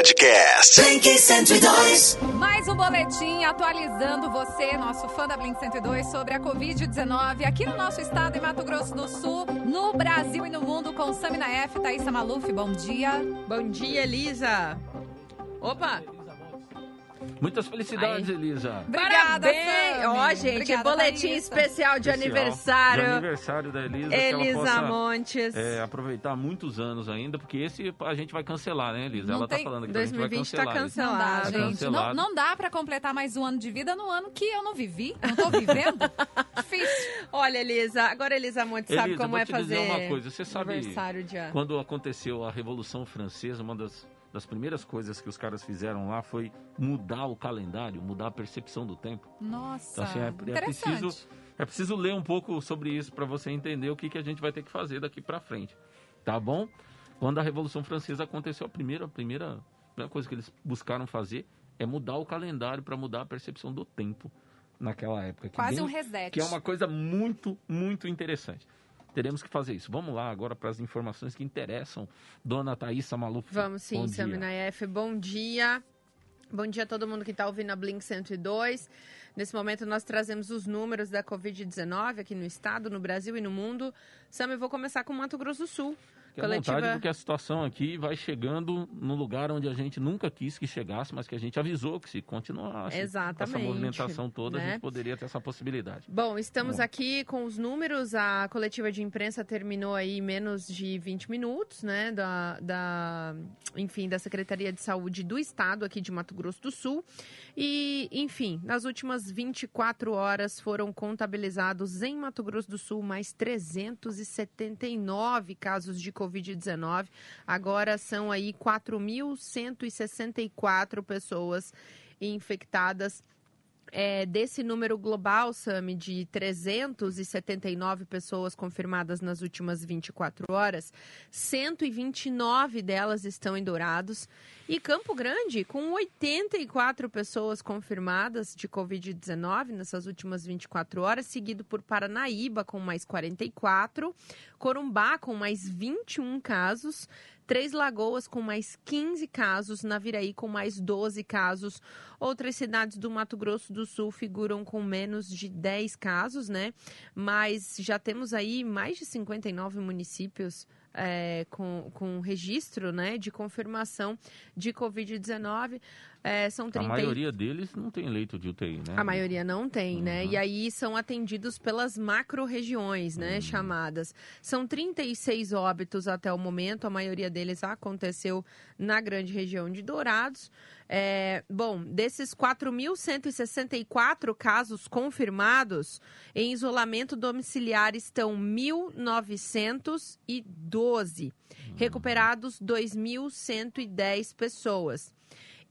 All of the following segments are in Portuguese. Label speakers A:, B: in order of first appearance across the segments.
A: Podcast.
B: Blink 102.
C: Mais um boletim atualizando você, nosso fã da Blink 102, sobre a Covid-19 aqui no nosso estado, em Mato Grosso do Sul, no Brasil e no mundo, com Samina F, Thaisa Maluf. Bom dia.
D: Bom dia, Elisa. Opa,
E: Muitas felicidades,
D: Aí.
E: Elisa.
C: Obrigada.
D: Ó, gente,
C: Obrigada,
D: boletim especial de
E: Especial
D: aniversário.
E: De aniversário da Elisa. que ela
D: Elisa
E: possa,
D: Montes.
E: é, aproveitar muitos anos ainda, porque esse a gente vai cancelar, né, Elisa?
C: Não
E: ela
C: tem-
E: tá falando que
D: 2020
E: a gente vai
D: tá
E: cancelar.
C: Não dá,
D: Cancelado.
C: gente.
E: Cancelado.
C: Não, não dá pra completar mais um ano de vida no ano que eu não vivi. Não tô vivendo. Difícil.
D: Olha, Elisa, agora Elisa Montes sabe
E: Elisa,
D: como
E: vou
D: é
E: te
D: fazer
E: dizer uma coisa, você sabe
D: aniversário de ano.
E: Quando aconteceu a Revolução Francesa, uma das, das primeiras coisas que os caras fizeram lá foi mudar o calendário, mudar a percepção do tempo.
C: Nossa,
E: Então, assim, é- é preciso- É preciso ler um pouco sobre isso para você entender o que, que a gente vai ter que fazer daqui para frente. Tá bom? Quando a Revolução Francesa aconteceu, a primeira, a primeira, a primeira coisa que eles buscaram fazer é mudar o calendário para mudar a percepção do tempo naquela época. que
C: Quase
E: bem-
C: um reset.
E: Que é uma coisa muito, muito interessante. Teremos que fazer isso. Vamos lá agora para as informações que interessam. Dona Thaisa Maluf.
D: Vamos sim,
E: bom dia.
D: Samina F. Bom dia. Bom dia a todo mundo que está ouvindo a Blink 102. Nesse momento nós trazemos os números da Covid-19 aqui no estado, no Brasil e no mundo. Sam, eu vou começar com Mato Grosso do Sul.
E: Fique à vontade, porque a situação aqui vai chegando no lugar onde a gente nunca quis que chegasse, mas que a gente avisou que se continuasse
D: Exatamente,
E: essa movimentação toda, a
D: né?
E: gente poderia ter essa possibilidade.
D: Bom, estamos
E: Bom.
D: aqui com os números. A coletiva de imprensa terminou aí em menos de 20 minutos, né? Da, da, enfim, da Secretaria de Saúde do Estado aqui de Mato Grosso do Sul. E, enfim, nas últimas 24 horas foram contabilizados em Mato Grosso do Sul mais 379 casos de Covid-19. Agora são aí 4.164 pessoas infectadas é, desse número global, Sami, de 379 pessoas confirmadas nas últimas 24 horas, 129 delas estão em Dourados. E Campo Grande, com 84 pessoas confirmadas de Covid-19 nessas últimas 24 horas, seguido por Paranaíba, com mais 44, Corumbá, com mais 21 casos. Três Lagoas com mais 15 casos, Naviraí com mais 12 casos. Outras cidades do Mato Grosso do Sul figuram com menos de 10 casos, né? Mas já temos aí mais de 59 municípios é, com, com registro né, de confirmação de Covid-19. É, são 30
E: A maioria deles não tem leito de UTI, né?
D: a maioria não tem, né?
E: Uhum.
D: E aí são atendidos pelas macro-regiões, né?
E: Uhum.
D: Chamadas. São 36 óbitos até o momento, a maioria deles aconteceu na grande região de Dourados. É, bom, desses 4.164 casos confirmados, em isolamento domiciliar estão 1.912. Recuperados 2.110 pessoas.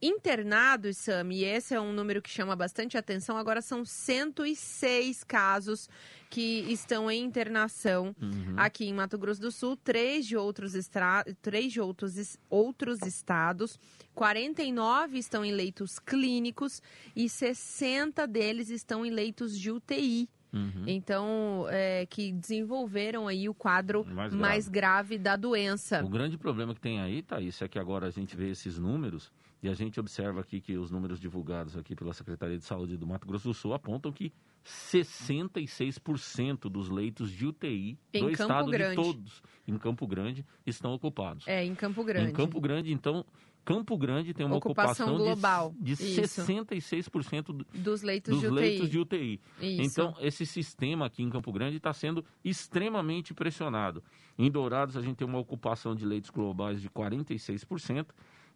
D: Internados, Sami, e esse é um número que chama bastante atenção, agora são 106 casos que estão em internação
E: Uhum.
D: aqui em Mato Grosso do Sul, três de outros, estra... três de outros, outros estados, 49 estão em leitos clínicos e 60 deles estão em leitos de UTI.
E: Uhum.
D: Então, é, que desenvolveram aí o quadro
E: Mais
D: mais,
E: grave.
D: grave da doença.
E: O grande problema que tem aí, Thaís, é que agora a gente vê esses números e a gente observa aqui que os números divulgados aqui pela Secretaria de Saúde do Mato Grosso do Sul apontam que 66% dos leitos de UTI
D: Em
E: do
D: Campo
E: estado
D: Grande.
E: de todos em Campo Grande estão ocupados.
D: É, em Campo Grande.
E: Em Campo Grande, então, Campo Grande tem uma
D: Ocupação
E: ocupação,
D: global.
E: de, de
D: Isso.
E: 66% do-
D: Dos leitos
E: dos
D: de UTI.
E: leitos de UTI. Então, esse sistema aqui em Campo Grande está sendo extremamente pressionado. Em Dourados, a gente tem uma ocupação de leitos globais de 46%,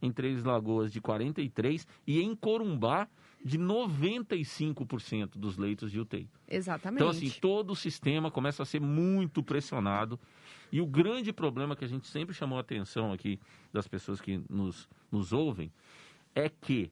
E: em Três Lagoas de 43% e em Corumbá de 95% dos leitos de UTI.
D: Exatamente.
E: Então, assim, todo o sistema começa a ser muito pressionado. E o grande problema que a gente sempre chamou a atenção aqui das pessoas que nos, nos ouvem é que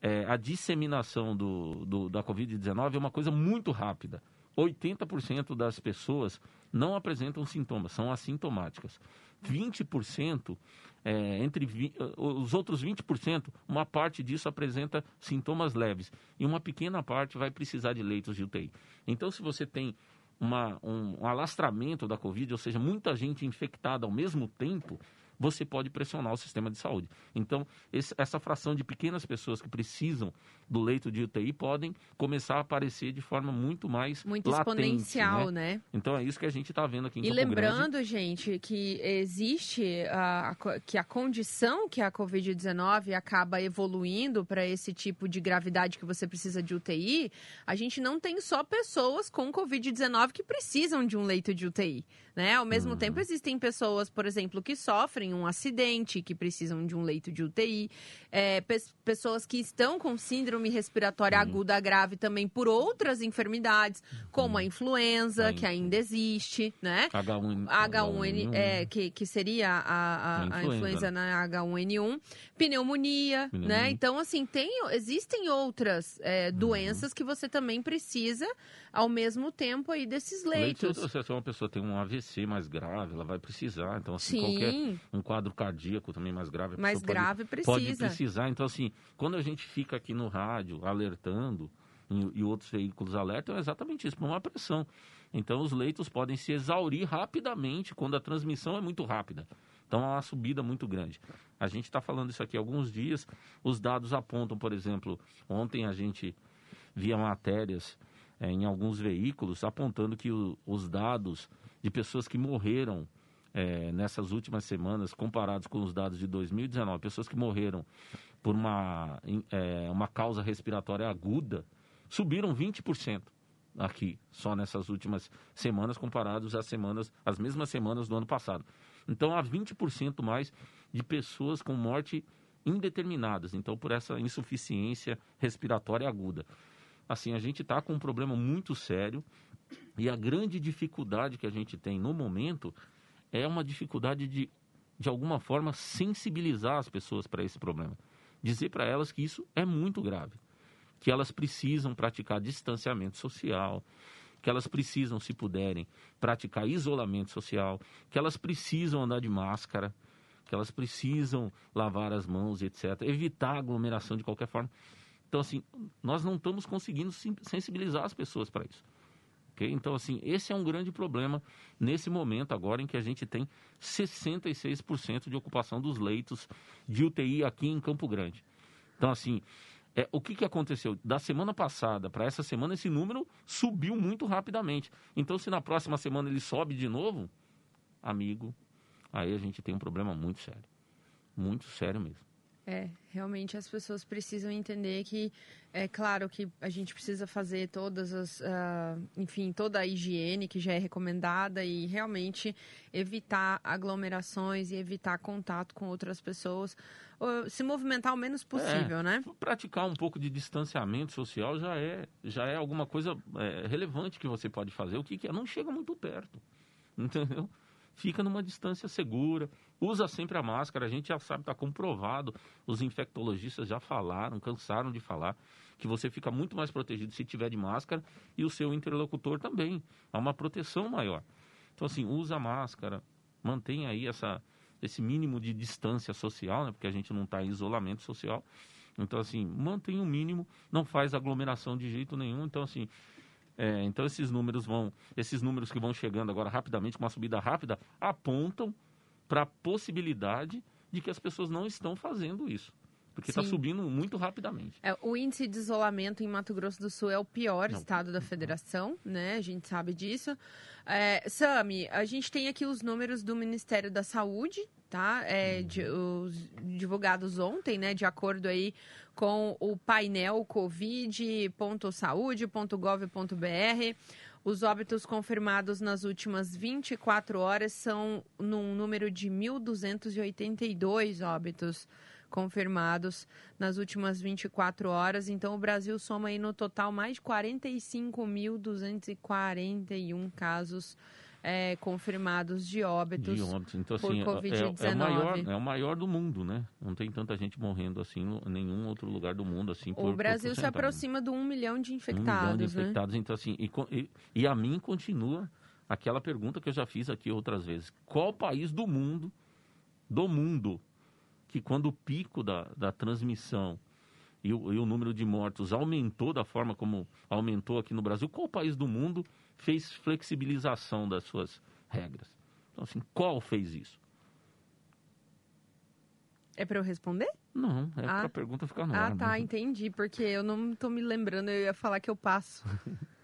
E: é, a disseminação do, do- da Covid-19 é uma coisa muito rápida. 80% das pessoas não apresentam sintomas, são assintomáticas. 20%, é, entre os outros 20%, uma parte disso apresenta sintomas leves e uma pequena parte vai precisar de leitos de UTI. Então, se você tem uma- um, um alastramento da Covid, ou seja, muita gente infectada ao mesmo tempo, você pode pressionar o sistema de saúde. Então, esse, essa fração de pequenas pessoas que precisam do leito de UTI podem começar a aparecer de forma muito mais
D: muito
E: latente,
D: exponencial,
E: né?
D: né?
E: Então é isso que a gente está vendo aqui em
D: E
E: Campo
D: lembrando,
E: Grande.
D: gente, que existe a, que a condição que a Covid-19 acaba evoluindo para esse tipo de gravidade que você precisa de UTI, a gente não tem só pessoas com Covid-19 que precisam de um leito de UTI. Né? Ao mesmo
E: Uhum.
D: tempo, existem pessoas, por exemplo, que sofrem um acidente, que precisam de um leito de UTI, é, pes- pessoas que estão com síndrome respiratória
E: Uhum.
D: aguda grave também por outras enfermidades, como a influenza,
E: A
D: que ainda existe, né?
E: H1,
D: H1N, é, que, que seria a, a,
E: A
D: a
E: influenza,
D: influenza na H1N1, pneumonia,
E: Pneumonia.
D: né? Então, assim, tem, existem outras é,
E: Uhum.
D: doenças que você também precisa, ao mesmo tempo, aí desses leitos.
E: se uma pessoa tem um AVC mais grave, ela vai precisar. Então, assim, qualquer
D: Sim,
E: um quadro cardíaco também mais grave,
D: mais
E: pode-
D: grave
E: Pode
D: precisa.
E: precisar. Então, assim, quando a gente fica aqui no rádio alertando e, e outros veículos alertam, é exatamente isso, por uma pressão. Então, os leitos podem se exaurir rapidamente quando a transmissão é muito rápida. Então, há uma subida muito grande. A gente está falando isso aqui há alguns dias. Os dados apontam, por exemplo, ontem a gente via matérias eh, em alguns veículos apontando que o- os dados de pessoas que morreram eh, nessas últimas semanas, comparados com os dados de 2019, pessoas que morreram por uma, eh, uma causa respiratória aguda, subiram 20% aqui, só nessas últimas semanas, comparados às semanas, às mesmas semanas do ano passado. Então, há 20% mais de pessoas com morte indeterminadas, então por essa insuficiência respiratória aguda. Assim, a gente está com um problema muito sério e a grande dificuldade que a gente tem no momento é uma dificuldade de, de alguma forma, sensibilizar as pessoas para esse problema. Dizer para elas que isso é muito grave, que elas precisam praticar distanciamento social, que elas precisam, se puderem, praticar isolamento social, que elas precisam andar de máscara, que elas precisam lavar as mãos, etc. Evitar aglomeração de qualquer forma. Então, assim, nós não estamos conseguindo sensibilizar as pessoas para isso. ok? Então, assim, esse é um grande problema nesse momento agora em que a gente tem 66% de ocupação dos leitos de UTI aqui em Campo Grande. Então, assim, é, o que, que aconteceu? Da semana passada para essa semana, esse número subiu muito rapidamente. Então, se na próxima semana ele sobe de novo, amigo, aí a gente tem um problema muito sério. Muito sério mesmo.
D: É, realmente as pessoas precisam entender que é claro que a gente precisa fazer todas as, ah, enfim, toda a higiene que já é recomendada e realmente evitar aglomerações e evitar contato com outras pessoas, ou se movimentar o menos possível, né?
E: Praticar um pouco de distanciamento social já é, já é alguma coisa é, relevante que você pode fazer. O que, que é? Não chega muito perto, entendeu? Fica numa distância segura, usa sempre a máscara. A gente já sabe, está comprovado. Os infectologistas já falaram, cansaram de falar, que você fica muito mais protegido se tiver de máscara e o seu interlocutor também. Há uma proteção maior. Então, assim, usa a máscara, mantém aí essa, esse mínimo de distância social, né? Porque a gente não está em isolamento social. Então, assim, mantém o mínimo, não faz aglomeração de jeito nenhum. Então, assim, é, então esses números vão, esses números que vão chegando agora rapidamente, com uma subida rápida, apontam para a possibilidade de que as pessoas não estão fazendo isso. Porque está subindo muito rapidamente.
D: É, o índice de isolamento em Mato Grosso do Sul é o pior
E: Não.
D: estado da federação, né? A gente sabe disso. É, Sami, a gente tem aqui os números do Ministério da Saúde, tá? É, de- os divulgados ontem, né? De acordo aí com o painel covid.saude.gov.br. Os óbitos confirmados nas últimas 24 horas são num número de 1.282 óbitos confirmados nas últimas 24 horas. Então, o Brasil soma aí no total mais de 45.241 casos é, confirmados de óbitos.
E: De óbitos. Então,
D: por
E: assim, é- é, é, o
D: Covid-19.
E: maior, é o maior do mundo, né? Não tem tanta gente morrendo assim em nenhum outro lugar do mundo. assim por-
D: O Brasil se aproxima do 1 milhão de
E: Um milhão de
D: infectados, né?
E: infectados. Então, assim, e, e, e a mim continua aquela pergunta que eu já fiz aqui outras vezes. Qual país do mundo, do mundo, que quando o pico da, da transmissão e o, e o número de mortos aumentou da forma como aumentou aqui no Brasil, qual país do mundo fez flexibilização das suas regras? Então, assim, qual fez isso?
D: É para eu responder?
E: Não, é
D: Ah.
E: pra pergunta ficar no
D: Ah,
E: ar.
D: tá,
E: né?
D: entendi. Porque eu não tô me lembrando, eu ia falar que eu passo.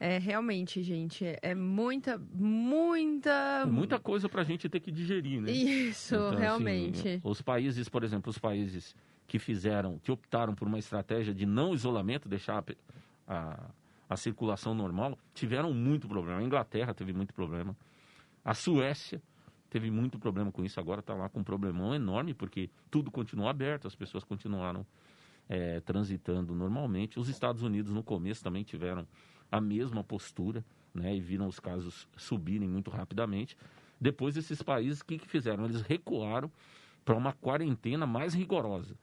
D: é, realmente, gente, é- é muita, muita.
E: Muita coisa pra gente ter que digerir, né?
D: Isso,
E: Então, assim,
D: realmente.
E: os países, por exemplo, os países que fizeram, que optaram por uma estratégia de não isolamento, deixar a a, a circulação normal, tiveram muito problema. A Inglaterra teve muito problema. A Suécia teve muito problema com isso. Agora está lá com um problemão enorme, porque tudo continuou aberto, as pessoas continuaram eh, transitando normalmente. Os Estados Unidos, no começo, também tiveram a mesma postura, né? E viram os casos subirem muito rapidamente. Depois, esses países, o que, que fizeram? Eles recuaram para uma quarentena mais rigorosa,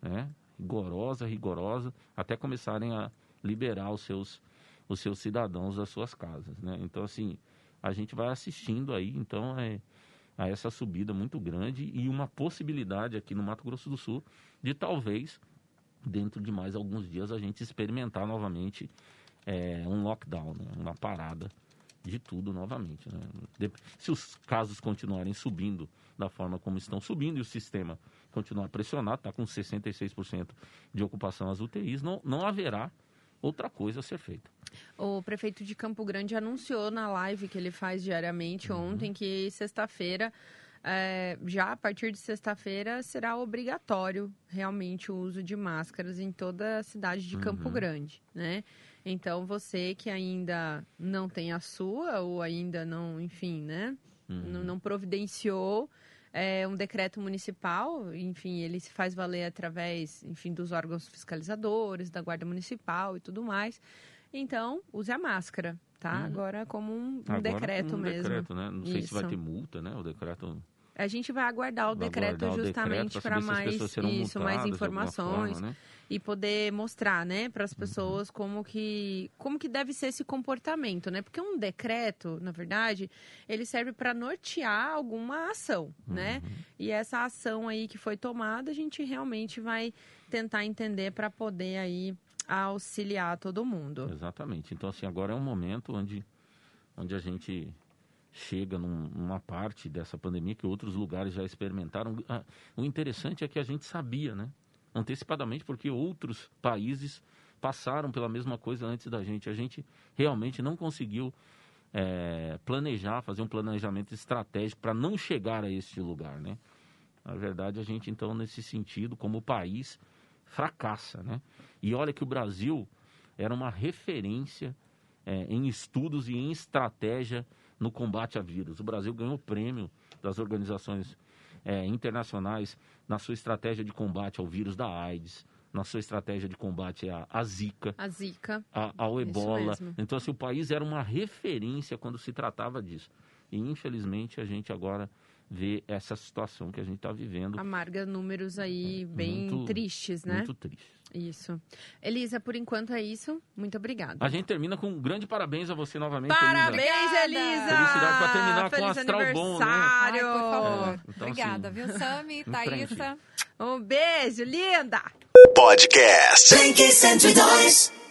E: né? Rigorosa, rigorosa, até começarem a liberar os seus, os seus cidadãos das suas casas, né? Então, assim, a gente vai assistindo aí, então, é, a essa subida muito grande e uma possibilidade aqui no Mato Grosso do Sul de talvez, dentro de mais alguns dias, a gente experimentar novamente é, um lockdown, né? uma parada de tudo novamente. Né? Se os casos continuarem subindo da forma como estão subindo e o sistema continuar pressionado, está com 66% de ocupação as UTIs, não, não haverá outra coisa a ser feita.
D: O prefeito de Campo Grande anunciou na live que ele faz diariamente ontem que sexta-feira, é, já a partir de sexta-feira, será obrigatório realmente o uso de máscaras em toda a cidade de Campo
E: Uhum.
D: Grande, né? Então, você que ainda não tem a sua ou ainda não, enfim, né?
E: Uhum.
D: não, não providenciou é, um decreto municipal, enfim, ele se faz valer através, enfim, dos órgãos fiscalizadores, da guarda municipal e tudo mais. Então, use a máscara, tá?
E: Uhum.
D: Agora como um,
E: Agora,
D: decreto
E: um
D: mesmo.
E: decreto, né? Não sei se vai
D: Isso.
E: ter multa, né? O decreto
D: A gente vai aguardar o
E: vai
D: decreto
E: aguardar
D: justamente para mais isso, mais informações
E: forma, né?
D: e poder mostrar, né, para as
E: Uhum.
D: pessoas como que como que deve ser esse comportamento, né? Porque um decreto, na verdade, ele serve para nortear alguma ação, né?
E: Uhum.
D: E essa ação aí que foi tomada, a gente realmente vai tentar entender para poder aí auxiliar todo mundo.
E: Exatamente. Então, assim, agora é um momento onde, onde a gente chega num- numa parte dessa pandemia que outros lugares já experimentaram. Ah, O interessante é que a gente sabia, né? Antecipadamente, porque outros países passaram pela mesma coisa antes da gente. A gente realmente não conseguiu eh, planejar, fazer um planejamento estratégico para não chegar a este lugar, né? Na verdade, a gente, então, nesse sentido, como país, fracassa, né? E olha que o Brasil era uma referência eh, em estudos e em estratégia no combate a vírus. O Brasil ganhou prêmio das organizações eh, internacionais na sua estratégia de combate ao vírus da AIDS, na sua estratégia de combate à, à Zika,
D: A Zika.
E: a- ao ebola. Então, assim, o país era uma referência quando se tratava disso. E, infelizmente, a gente agora vê essa situação que a gente está vivendo.
D: Amarga números aí bem
E: É, Muito-
D: tristes, né?
E: Muito triste.
D: Isso. Elisa, por enquanto é isso. Muito obrigada.
E: A gente termina com um grande parabéns a você novamente, Elisa.
D: Parabéns,
C: Obrigada.
D: Elisa!
E: Felicidade pra terminar com
D: Feliz
E: astral bom, né?
C: Ai,
D: aniversário!
C: por favor.
E: É, então,
C: Obrigada,
E: assim,
C: viu, Sami,
E: um
C: Thaísa?
D: Um beijo, linda!
A: Podcast.
B: Blink 102.